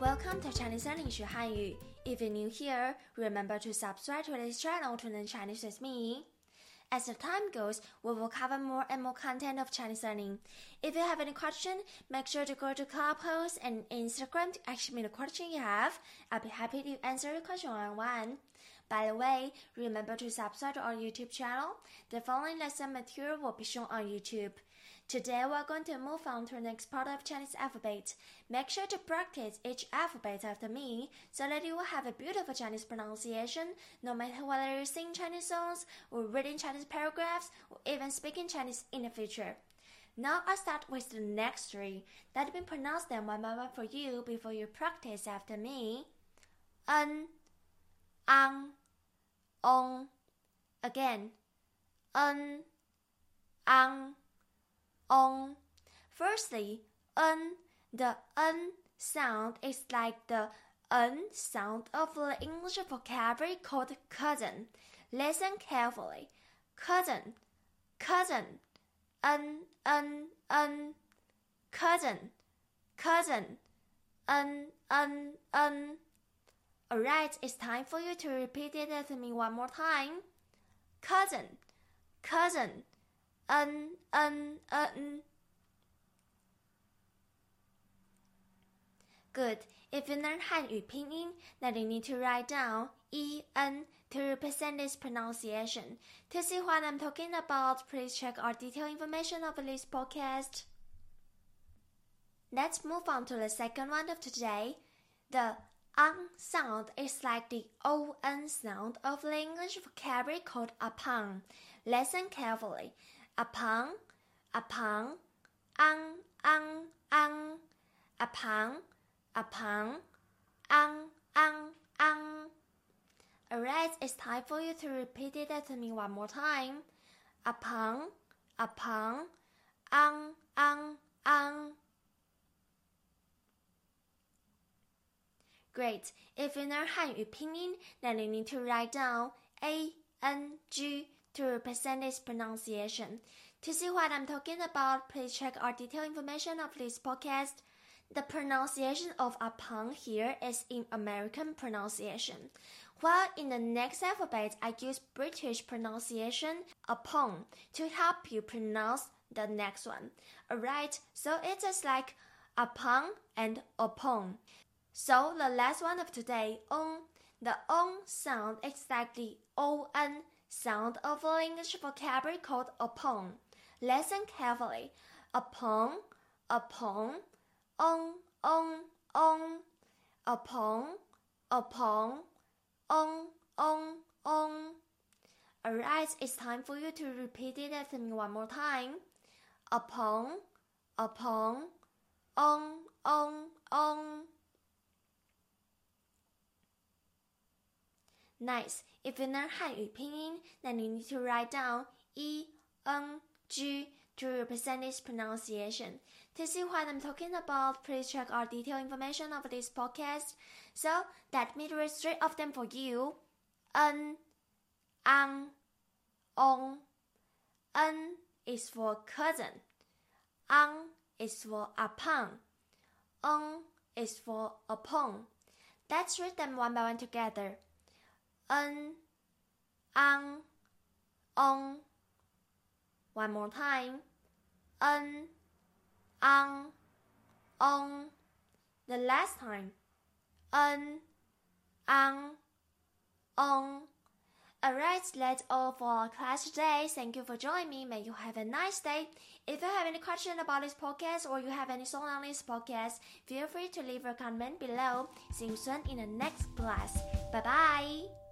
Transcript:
Welcome to Chinese English Hanyu. If you're new here, remember to subscribe to this channel to learn Chinese with me. As the time goes, we will cover more and more content of Chinese learning. If you have any question, make sure to go to Clubhouse and Instagram to ask me the question you have. I'll be happy to answer your question one on one. By the way, remember to subscribe to our YouTube channel. The following lesson material will be shown on YouTube. Today we're going to move on to the next part of Chinese alphabet. Make sure to practice each alphabet after me so that you will have a beautiful Chinese pronunciation no matter whether you sing Chinese songs or reading Chinese paragraphs or even speaking Chinese in the future. Now I'll start with the next three. Let me pronounce them one by one for you before you practice after me. Ang, ong. Again. N, ang on. Firstly, n, the n sound is like the n sound of the English vocabulary called cousin. Listen carefully. Cousin, cousin, n, n, n, cousin, cousin, n, n, n. Alright, it's time for you to repeat it to me one more time. Cousin, cousin. N N N. Good. If you learn Hanyu pinyin, then you need to write down E N to represent this pronunciation. To see what I'm talking about, please check our detailed information of this podcast. Let's move on to the second one of today. The ang sound is like the on sound of the English vocabulary called upon. Listen carefully upon, upon, ang, ang, ang, upon, upon, ang, ang, ang. Alright, it's time for you to repeat it to me one more time. Upon, upon, ang, ang, ang. Great. If you know Hanyu pinyin, then you need to write down A N G to represent its pronunciation. To see what I'm talking about, please check our detailed information of this podcast. The pronunciation of upon here is in American pronunciation, while in the next alphabet I use British pronunciation upon to help you pronounce the next one. Alright, so it's just like upon and upon. So the last one of today, on. The on sound the on sound of an English vocabulary called upon. Listen carefully. Upon, upon, on, on, on, upon, upon, on, on, on. Alright, it's time for you to repeat it after me one more time. Upon, upon, on, on, on. Nice. If you learn pinyin, then you need to write down E, N, G to represent its pronunciation. To see what I'm talking about, please check our detailed information of this podcast. So let me read three of them for you. N, ang, on. N is for cousin. Ang is for upon. On is for upon. Let's read them one by one together n, ang, on. One more time. N, ang, on. The last time. N, ang, on. Alright, that's all for our class today. Thank you for joining me. May you have a nice day. If you have any question about this podcast or you have any song on this podcast, feel free to leave a comment below. See you soon in the next class. Bye bye.